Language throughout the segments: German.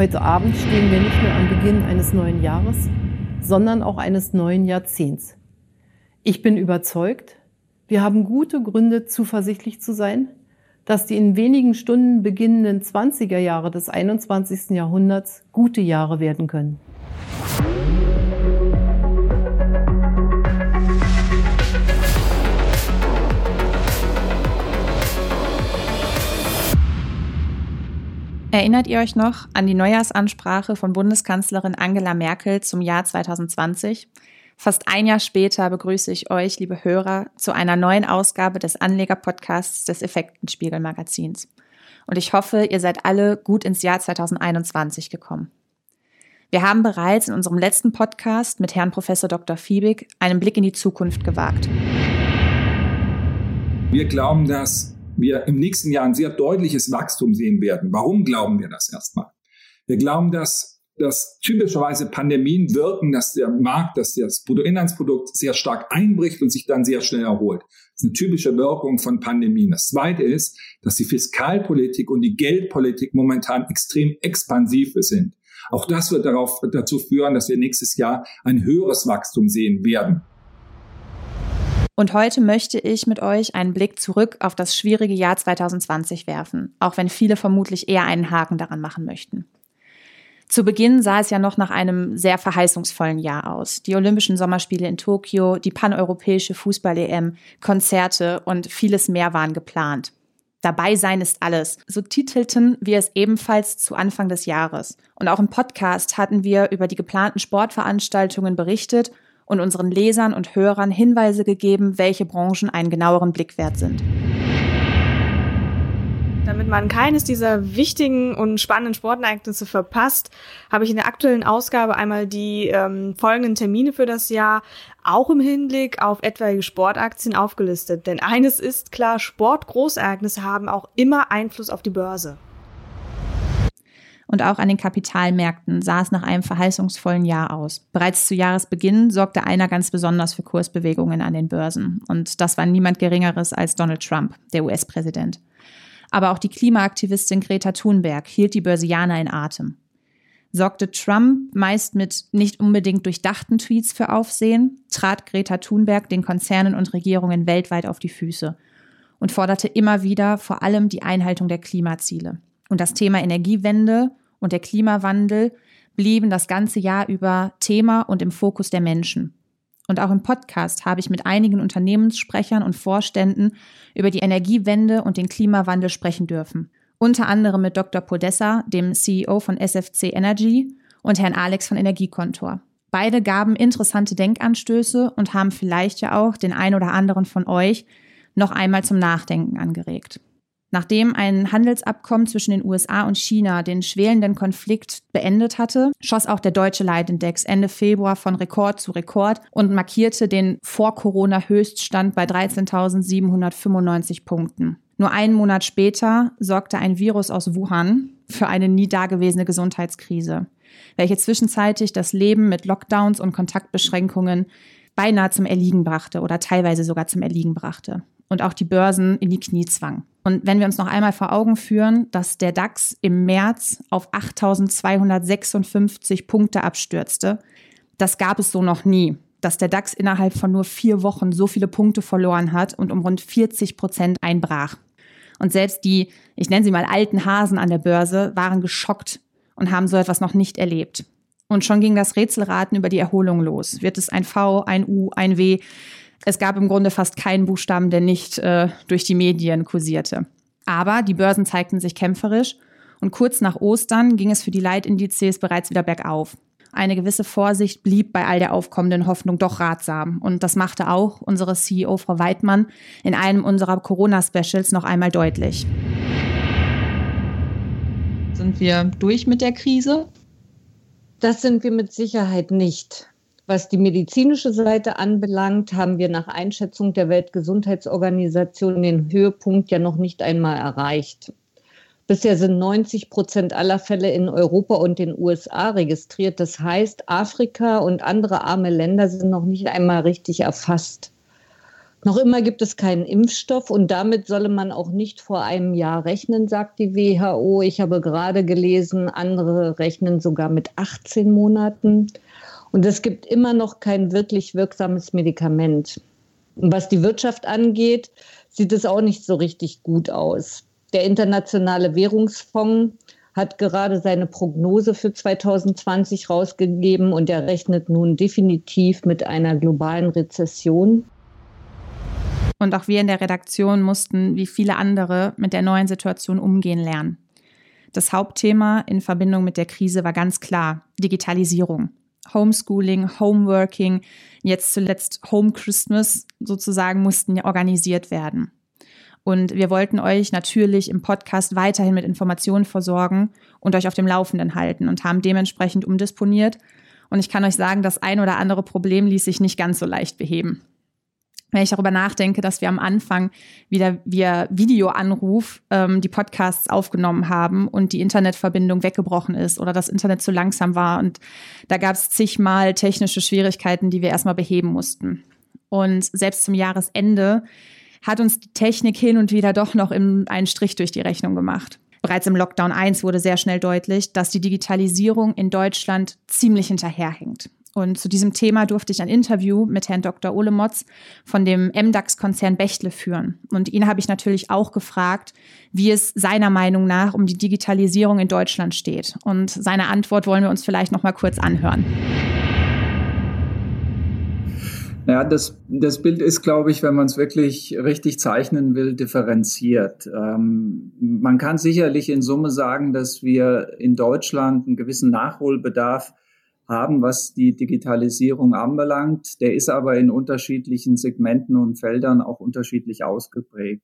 Heute Abend stehen wir nicht nur am Beginn eines neuen Jahres, sondern auch eines neuen Jahrzehnts. Ich bin überzeugt, wir haben gute Gründe, zuversichtlich zu sein, dass die in wenigen Stunden beginnenden 20er Jahre des 21. Jahrhunderts gute Jahre werden können. Erinnert ihr euch noch an die Neujahrsansprache von Bundeskanzlerin Angela Merkel zum Jahr 2020? Fast ein Jahr später begrüße ich euch, liebe Hörer, zu einer neuen Ausgabe des Anleger-Podcasts des Effektenspiegel-Magazins. Und ich hoffe, ihr seid alle gut ins Jahr 2021 gekommen. Wir haben bereits in unserem letzten Podcast mit Herrn Professor Dr. Fiebig einen Blick in die Zukunft gewagt. Wir glauben, dass wir im nächsten Jahr ein sehr deutliches Wachstum sehen werden. Warum glauben wir das erstmal? Wir glauben, dass dass typischerweise Pandemien wirken, dass der Markt, dass das Bruttoinlandsprodukt sehr stark einbricht und sich dann sehr schnell erholt. Das ist eine typische Wirkung von Pandemien. Das zweite ist, dass die Fiskalpolitik und die Geldpolitik momentan extrem expansiv sind. Auch das wird darauf, dazu führen, dass wir nächstes Jahr ein höheres Wachstum sehen werden. Und heute möchte ich mit euch einen Blick zurück auf das schwierige Jahr 2020 werfen, auch wenn viele vermutlich eher einen Haken daran machen möchten. Zu Beginn sah es ja noch nach einem sehr verheißungsvollen Jahr aus. Die Olympischen Sommerspiele in Tokio, die paneuropäische Fußball-EM, Konzerte und vieles mehr waren geplant. Dabei sein ist alles. So titelten wir es ebenfalls zu Anfang des Jahres. Und auch im Podcast hatten wir über die geplanten Sportveranstaltungen berichtet und unseren Lesern und Hörern Hinweise gegeben, welche Branchen einen genaueren Blick wert sind. Damit man keines dieser wichtigen und spannenden Sportereignisse verpasst, habe ich in der aktuellen Ausgabe einmal die ähm, folgenden Termine für das Jahr auch im Hinblick auf etwaige Sportaktien aufgelistet. Denn eines ist klar, Sportgroßereignisse haben auch immer Einfluss auf die Börse und auch an den Kapitalmärkten sah es nach einem verheißungsvollen Jahr aus. Bereits zu Jahresbeginn sorgte einer ganz besonders für Kursbewegungen an den Börsen. Und das war niemand Geringeres als Donald Trump, der US-Präsident. Aber auch die Klimaaktivistin Greta Thunberg hielt die Börsianer in Atem. Sorgte Trump meist mit nicht unbedingt durchdachten Tweets für Aufsehen, trat Greta Thunberg den Konzernen und Regierungen weltweit auf die Füße und forderte immer wieder vor allem die Einhaltung der Klimaziele. Und das Thema Energiewende und der Klimawandel blieben das ganze Jahr über Thema und im Fokus der Menschen. Und auch im Podcast habe ich mit einigen Unternehmenssprechern und Vorständen über die Energiewende und den Klimawandel sprechen dürfen. Unter anderem mit Dr. Podessa, dem CEO von SFC Energy, und Herrn Alex von Energiekontor. Beide gaben interessante Denkanstöße und haben vielleicht ja auch den ein oder anderen von euch noch einmal zum Nachdenken angeregt. Nachdem ein Handelsabkommen zwischen den USA und China den schwelenden Konflikt beendet hatte, schoss auch der deutsche Leitindex Ende Februar von Rekord zu Rekord und markierte den Vor-Corona-Höchststand bei 13.795 Punkten. Nur einen Monat später sorgte ein Virus aus Wuhan für eine nie dagewesene Gesundheitskrise, welche zwischenzeitlich das Leben mit Lockdowns und Kontaktbeschränkungen beinahe zum Erliegen brachte oder teilweise sogar zum Erliegen brachte und auch die Börsen in die Knie zwang. Und wenn wir uns noch einmal vor Augen führen, dass der DAX im März auf 8256 Punkte abstürzte, das gab es so noch nie, dass der DAX innerhalb von nur vier Wochen so viele Punkte verloren hat und um rund 40 Prozent einbrach. Und selbst die, ich nenne sie mal alten Hasen an der Börse, waren geschockt und haben so etwas noch nicht erlebt. Und schon ging das Rätselraten über die Erholung los. Wird es ein V, ein U, ein W? Es gab im Grunde fast keinen Buchstaben, der nicht äh, durch die Medien kursierte. Aber die Börsen zeigten sich kämpferisch und kurz nach Ostern ging es für die Leitindizes bereits wieder bergauf. Eine gewisse Vorsicht blieb bei all der aufkommenden Hoffnung doch ratsam. Und das machte auch unsere CEO Frau Weidmann in einem unserer Corona-Specials noch einmal deutlich. Sind wir durch mit der Krise? Das sind wir mit Sicherheit nicht. Was die medizinische Seite anbelangt, haben wir nach Einschätzung der Weltgesundheitsorganisation den Höhepunkt ja noch nicht einmal erreicht. Bisher sind 90 Prozent aller Fälle in Europa und den USA registriert. Das heißt, Afrika und andere arme Länder sind noch nicht einmal richtig erfasst. Noch immer gibt es keinen Impfstoff und damit solle man auch nicht vor einem Jahr rechnen, sagt die WHO. Ich habe gerade gelesen, andere rechnen sogar mit 18 Monaten. Und es gibt immer noch kein wirklich wirksames Medikament. Und was die Wirtschaft angeht, sieht es auch nicht so richtig gut aus. Der Internationale Währungsfonds hat gerade seine Prognose für 2020 rausgegeben und er rechnet nun definitiv mit einer globalen Rezession. Und auch wir in der Redaktion mussten, wie viele andere, mit der neuen Situation umgehen lernen. Das Hauptthema in Verbindung mit der Krise war ganz klar Digitalisierung. Homeschooling, Homeworking, jetzt zuletzt Home Christmas sozusagen mussten organisiert werden. Und wir wollten euch natürlich im Podcast weiterhin mit Informationen versorgen und euch auf dem Laufenden halten und haben dementsprechend umdisponiert. Und ich kann euch sagen, das ein oder andere Problem ließ sich nicht ganz so leicht beheben wenn ich darüber nachdenke, dass wir am Anfang wieder via Videoanruf ähm, die Podcasts aufgenommen haben und die Internetverbindung weggebrochen ist oder das Internet zu langsam war. Und da gab es zigmal technische Schwierigkeiten, die wir erstmal beheben mussten. Und selbst zum Jahresende hat uns die Technik hin und wieder doch noch einen Strich durch die Rechnung gemacht. Bereits im Lockdown 1 wurde sehr schnell deutlich, dass die Digitalisierung in Deutschland ziemlich hinterherhinkt. Und zu diesem Thema durfte ich ein Interview mit Herrn Dr. Ole Motz von dem MDAX-Konzern Bechtle führen. Und ihn habe ich natürlich auch gefragt, wie es seiner Meinung nach um die Digitalisierung in Deutschland steht. Und seine Antwort wollen wir uns vielleicht noch mal kurz anhören. Ja, das, das Bild ist, glaube ich, wenn man es wirklich richtig zeichnen will, differenziert. Ähm, man kann sicherlich in Summe sagen, dass wir in Deutschland einen gewissen Nachholbedarf haben, was die Digitalisierung anbelangt. Der ist aber in unterschiedlichen Segmenten und Feldern auch unterschiedlich ausgeprägt.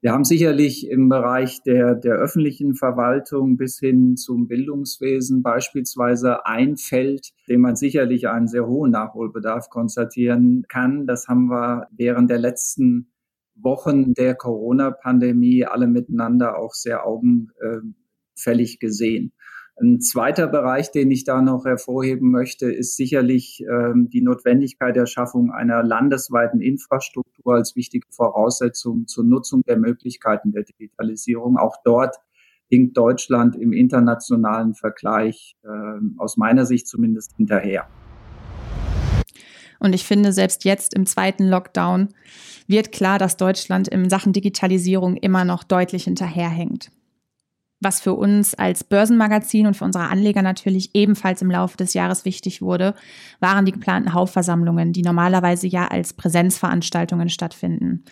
Wir haben sicherlich im Bereich der, der öffentlichen Verwaltung bis hin zum Bildungswesen beispielsweise ein Feld, dem man sicherlich einen sehr hohen Nachholbedarf konstatieren kann. Das haben wir während der letzten Wochen der Corona-Pandemie alle miteinander auch sehr augenfällig gesehen. Ein zweiter Bereich, den ich da noch hervorheben möchte, ist sicherlich ähm, die Notwendigkeit der Schaffung einer landesweiten Infrastruktur als wichtige Voraussetzung zur Nutzung der Möglichkeiten der Digitalisierung. Auch dort hinkt Deutschland im internationalen Vergleich äh, aus meiner Sicht zumindest hinterher. Und ich finde, selbst jetzt im zweiten Lockdown wird klar, dass Deutschland in Sachen Digitalisierung immer noch deutlich hinterherhängt was für uns als Börsenmagazin und für unsere Anleger natürlich ebenfalls im Laufe des Jahres wichtig wurde, waren die geplanten Hauptversammlungen, die normalerweise ja als Präsenzveranstaltungen stattfinden.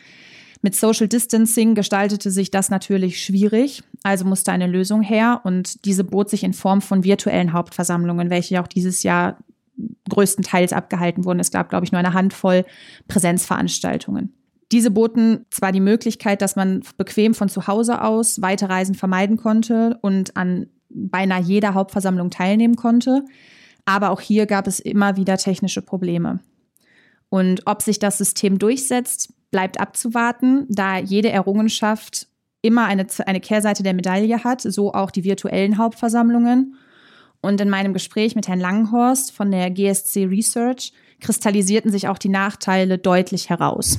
Mit Social Distancing gestaltete sich das natürlich schwierig, also musste eine Lösung her und diese bot sich in Form von virtuellen Hauptversammlungen, welche auch dieses Jahr größtenteils abgehalten wurden. Es gab, glaube ich, nur eine Handvoll Präsenzveranstaltungen. Diese boten zwar die Möglichkeit, dass man bequem von zu Hause aus weite Reisen vermeiden konnte und an beinahe jeder Hauptversammlung teilnehmen konnte, aber auch hier gab es immer wieder technische Probleme. Und ob sich das System durchsetzt, bleibt abzuwarten, da jede Errungenschaft immer eine, eine Kehrseite der Medaille hat, so auch die virtuellen Hauptversammlungen. Und in meinem Gespräch mit Herrn Langenhorst von der GSC Research kristallisierten sich auch die Nachteile deutlich heraus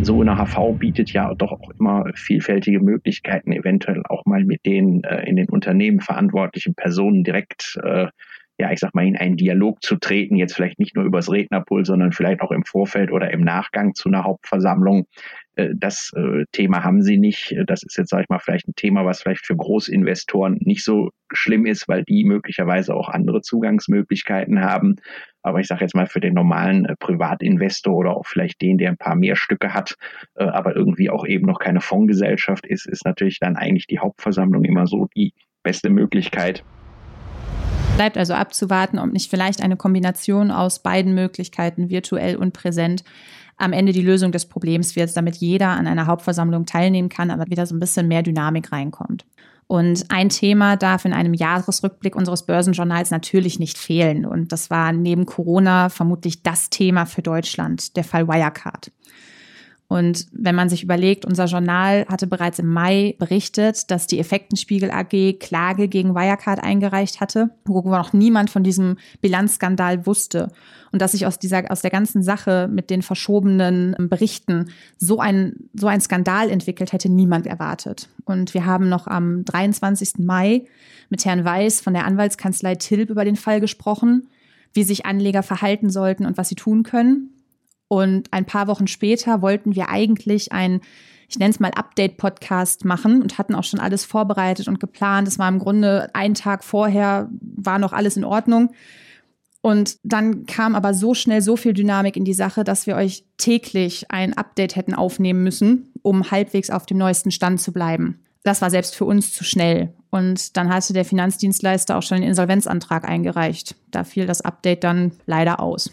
so eine HV bietet ja doch auch immer vielfältige Möglichkeiten, eventuell auch mal mit den äh, in den Unternehmen verantwortlichen Personen direkt, äh, ja, ich sag mal, in einen Dialog zu treten, jetzt vielleicht nicht nur übers Rednerpult, sondern vielleicht auch im Vorfeld oder im Nachgang zu einer Hauptversammlung. Äh, das äh, Thema haben sie nicht. Das ist jetzt, sage ich mal, vielleicht ein Thema, was vielleicht für Großinvestoren nicht so schlimm ist, weil die möglicherweise auch andere Zugangsmöglichkeiten haben. Aber ich sage jetzt mal für den normalen äh, Privatinvestor oder auch vielleicht den, der ein paar mehr Stücke hat, äh, aber irgendwie auch eben noch keine Fondsgesellschaft ist, ist natürlich dann eigentlich die Hauptversammlung immer so die beste Möglichkeit. Bleibt also abzuwarten, ob nicht vielleicht eine Kombination aus beiden Möglichkeiten, virtuell und präsent, am Ende die Lösung des Problems wird, damit jeder an einer Hauptversammlung teilnehmen kann, aber wieder so ein bisschen mehr Dynamik reinkommt. Und ein Thema darf in einem Jahresrückblick unseres Börsenjournals natürlich nicht fehlen. Und das war neben Corona vermutlich das Thema für Deutschland, der Fall Wirecard. Und wenn man sich überlegt, unser Journal hatte bereits im Mai berichtet, dass die Effektenspiegel AG Klage gegen Wirecard eingereicht hatte, wo noch niemand von diesem Bilanzskandal wusste. Und dass sich aus dieser, aus der ganzen Sache mit den verschobenen Berichten so ein, so ein Skandal entwickelt, hätte niemand erwartet. Und wir haben noch am 23. Mai mit Herrn Weiß von der Anwaltskanzlei Tilb über den Fall gesprochen, wie sich Anleger verhalten sollten und was sie tun können. Und ein paar Wochen später wollten wir eigentlich ein, ich nenne es mal Update-Podcast machen und hatten auch schon alles vorbereitet und geplant. Es war im Grunde ein Tag vorher, war noch alles in Ordnung. Und dann kam aber so schnell so viel Dynamik in die Sache, dass wir euch täglich ein Update hätten aufnehmen müssen, um halbwegs auf dem neuesten Stand zu bleiben. Das war selbst für uns zu schnell. Und dann hatte der Finanzdienstleister auch schon den Insolvenzantrag eingereicht. Da fiel das Update dann leider aus.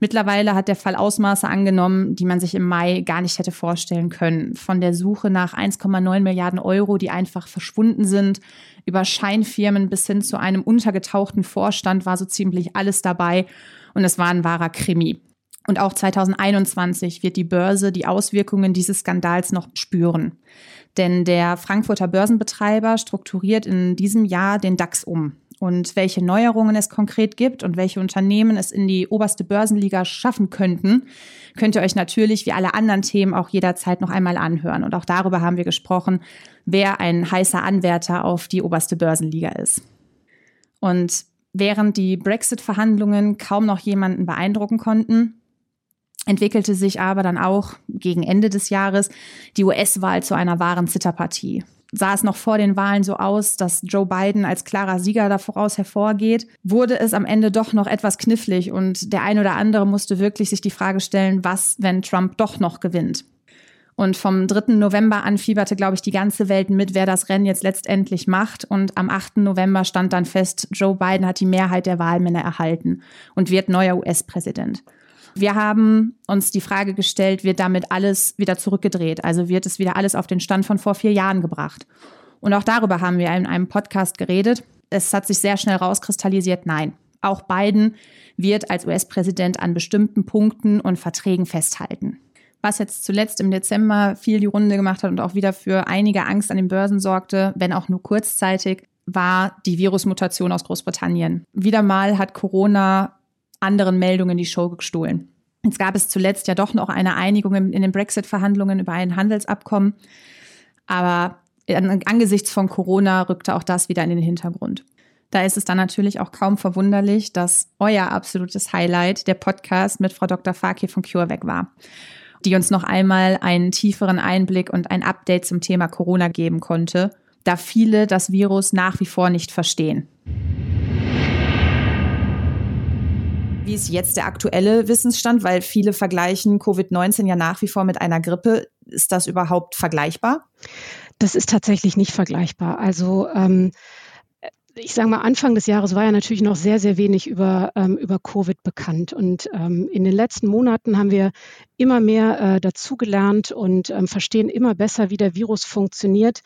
Mittlerweile hat der Fall Ausmaße angenommen, die man sich im Mai gar nicht hätte vorstellen können. Von der Suche nach 1,9 Milliarden Euro, die einfach verschwunden sind, über Scheinfirmen bis hin zu einem untergetauchten Vorstand war so ziemlich alles dabei. Und es war ein wahrer Krimi. Und auch 2021 wird die Börse die Auswirkungen dieses Skandals noch spüren. Denn der Frankfurter Börsenbetreiber strukturiert in diesem Jahr den DAX um und welche Neuerungen es konkret gibt und welche Unternehmen es in die oberste Börsenliga schaffen könnten, könnt ihr euch natürlich wie alle anderen Themen auch jederzeit noch einmal anhören. Und auch darüber haben wir gesprochen, wer ein heißer Anwärter auf die oberste Börsenliga ist. Und während die Brexit-Verhandlungen kaum noch jemanden beeindrucken konnten, entwickelte sich aber dann auch gegen Ende des Jahres die US-Wahl zu einer wahren Zitterpartie sah es noch vor den Wahlen so aus, dass Joe Biden als klarer Sieger da voraus hervorgeht, wurde es am Ende doch noch etwas knifflig und der ein oder andere musste wirklich sich die Frage stellen, was, wenn Trump doch noch gewinnt. Und vom 3. November an fieberte, glaube ich, die ganze Welt mit, wer das Rennen jetzt letztendlich macht. Und am 8. November stand dann fest, Joe Biden hat die Mehrheit der Wahlmänner erhalten und wird neuer US-Präsident. Wir haben uns die Frage gestellt, wird damit alles wieder zurückgedreht? Also wird es wieder alles auf den Stand von vor vier Jahren gebracht? Und auch darüber haben wir in einem Podcast geredet. Es hat sich sehr schnell rauskristallisiert, nein. Auch Biden wird als US-Präsident an bestimmten Punkten und Verträgen festhalten. Was jetzt zuletzt im Dezember viel die Runde gemacht hat und auch wieder für einige Angst an den Börsen sorgte, wenn auch nur kurzzeitig, war die Virusmutation aus Großbritannien. Wieder mal hat Corona anderen Meldungen die Show gestohlen. Jetzt gab es zuletzt ja doch noch eine Einigung in den Brexit-Verhandlungen über ein Handelsabkommen. Aber angesichts von Corona rückte auch das wieder in den Hintergrund. Da ist es dann natürlich auch kaum verwunderlich, dass euer absolutes Highlight der Podcast mit Frau Dr. Fakir von CureVac war, die uns noch einmal einen tieferen Einblick und ein Update zum Thema Corona geben konnte, da viele das Virus nach wie vor nicht verstehen. Wie ist jetzt der aktuelle Wissensstand? Weil viele vergleichen Covid-19 ja nach wie vor mit einer Grippe. Ist das überhaupt vergleichbar? Das ist tatsächlich nicht vergleichbar. Also ähm, ich sage mal, Anfang des Jahres war ja natürlich noch sehr, sehr wenig über, ähm, über Covid bekannt. Und ähm, in den letzten Monaten haben wir immer mehr äh, dazugelernt und ähm, verstehen immer besser, wie der Virus funktioniert.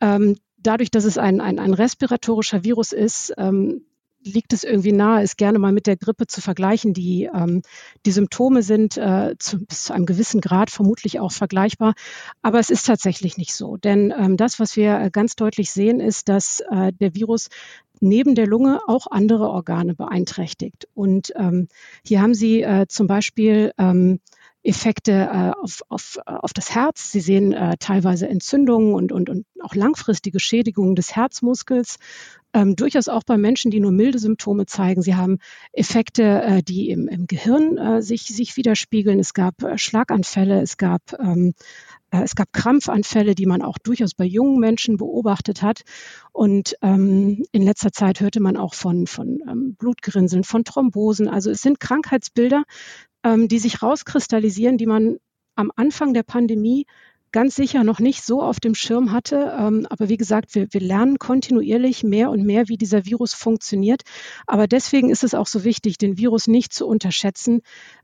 Ähm, dadurch, dass es ein, ein, ein respiratorischer Virus ist, ähm, liegt es irgendwie nahe, es gerne mal mit der Grippe zu vergleichen. Die, ähm, die Symptome sind äh, zu, bis zu einem gewissen Grad vermutlich auch vergleichbar, aber es ist tatsächlich nicht so. Denn ähm, das, was wir äh, ganz deutlich sehen, ist, dass äh, der Virus neben der Lunge auch andere Organe beeinträchtigt. Und ähm, hier haben Sie äh, zum Beispiel ähm, Effekte äh, auf, auf, auf das Herz. Sie sehen äh, teilweise Entzündungen und, und, und auch langfristige Schädigungen des Herzmuskels. Ähm, durchaus auch bei Menschen, die nur milde Symptome zeigen. Sie haben Effekte, äh, die im, im Gehirn äh, sich, sich widerspiegeln. Es gab äh, Schlaganfälle, es gab, ähm, äh, es gab Krampfanfälle, die man auch durchaus bei jungen Menschen beobachtet hat. Und ähm, in letzter Zeit hörte man auch von, von ähm, Blutgerinnseln, von Thrombosen. Also es sind Krankheitsbilder, ähm, die sich rauskristallisieren, die man am Anfang der Pandemie ganz sicher noch nicht so auf dem Schirm hatte. Ähm, aber wie gesagt, wir, wir lernen kontinuierlich mehr und mehr, wie dieser Virus funktioniert. Aber deswegen ist es auch so wichtig, den Virus nicht zu unterschätzen.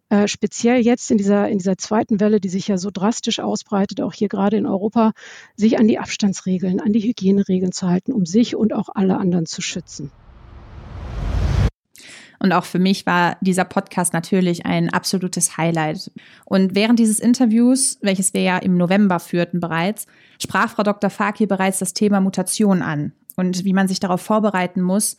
Äh, speziell jetzt in dieser, in dieser zweiten Welle, die sich ja so drastisch ausbreitet, auch hier gerade in Europa, sich an die Abstandsregeln, an die Hygieneregeln zu halten, um sich und auch alle anderen zu schützen. Und auch für mich war dieser Podcast natürlich ein absolutes Highlight. Und während dieses Interviews, welches wir ja im November führten bereits, sprach Frau Dr. Fakir bereits das Thema Mutation an und wie man sich darauf vorbereiten muss,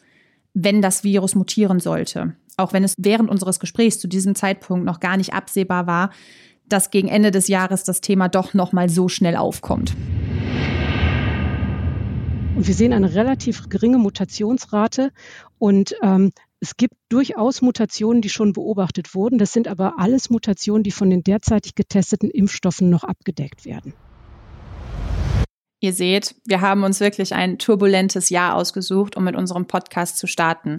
wenn das Virus mutieren sollte. Auch wenn es während unseres Gesprächs zu diesem Zeitpunkt noch gar nicht absehbar war, dass gegen Ende des Jahres das Thema doch noch mal so schnell aufkommt. Und wir sehen eine relativ geringe Mutationsrate und ähm, es gibt durchaus Mutationen, die schon beobachtet wurden. Das sind aber alles Mutationen, die von den derzeitig getesteten Impfstoffen noch abgedeckt werden. Ihr seht, wir haben uns wirklich ein turbulentes Jahr ausgesucht, um mit unserem Podcast zu starten.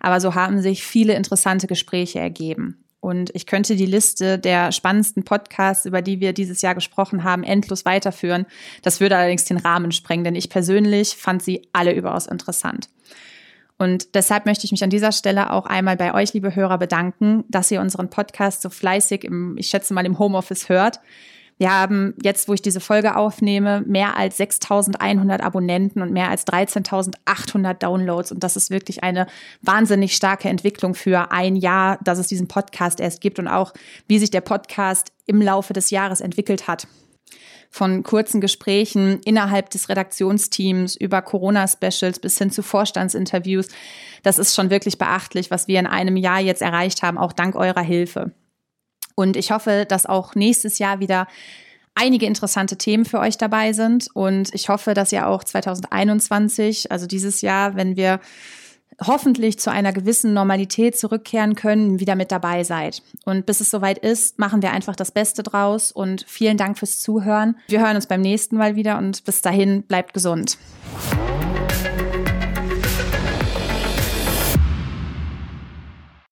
Aber so haben sich viele interessante Gespräche ergeben. Und ich könnte die Liste der spannendsten Podcasts, über die wir dieses Jahr gesprochen haben, endlos weiterführen. Das würde allerdings den Rahmen sprengen, denn ich persönlich fand sie alle überaus interessant. Und deshalb möchte ich mich an dieser Stelle auch einmal bei euch, liebe Hörer, bedanken, dass ihr unseren Podcast so fleißig im, ich schätze mal, im Homeoffice hört. Wir haben jetzt, wo ich diese Folge aufnehme, mehr als 6100 Abonnenten und mehr als 13.800 Downloads. Und das ist wirklich eine wahnsinnig starke Entwicklung für ein Jahr, dass es diesen Podcast erst gibt und auch, wie sich der Podcast im Laufe des Jahres entwickelt hat von kurzen Gesprächen innerhalb des Redaktionsteams über Corona-Specials bis hin zu Vorstandsinterviews. Das ist schon wirklich beachtlich, was wir in einem Jahr jetzt erreicht haben, auch dank eurer Hilfe. Und ich hoffe, dass auch nächstes Jahr wieder einige interessante Themen für euch dabei sind. Und ich hoffe, dass ihr auch 2021, also dieses Jahr, wenn wir hoffentlich zu einer gewissen Normalität zurückkehren können, wieder mit dabei seid. Und bis es soweit ist, machen wir einfach das Beste draus und vielen Dank fürs Zuhören. Wir hören uns beim nächsten Mal wieder und bis dahin bleibt gesund.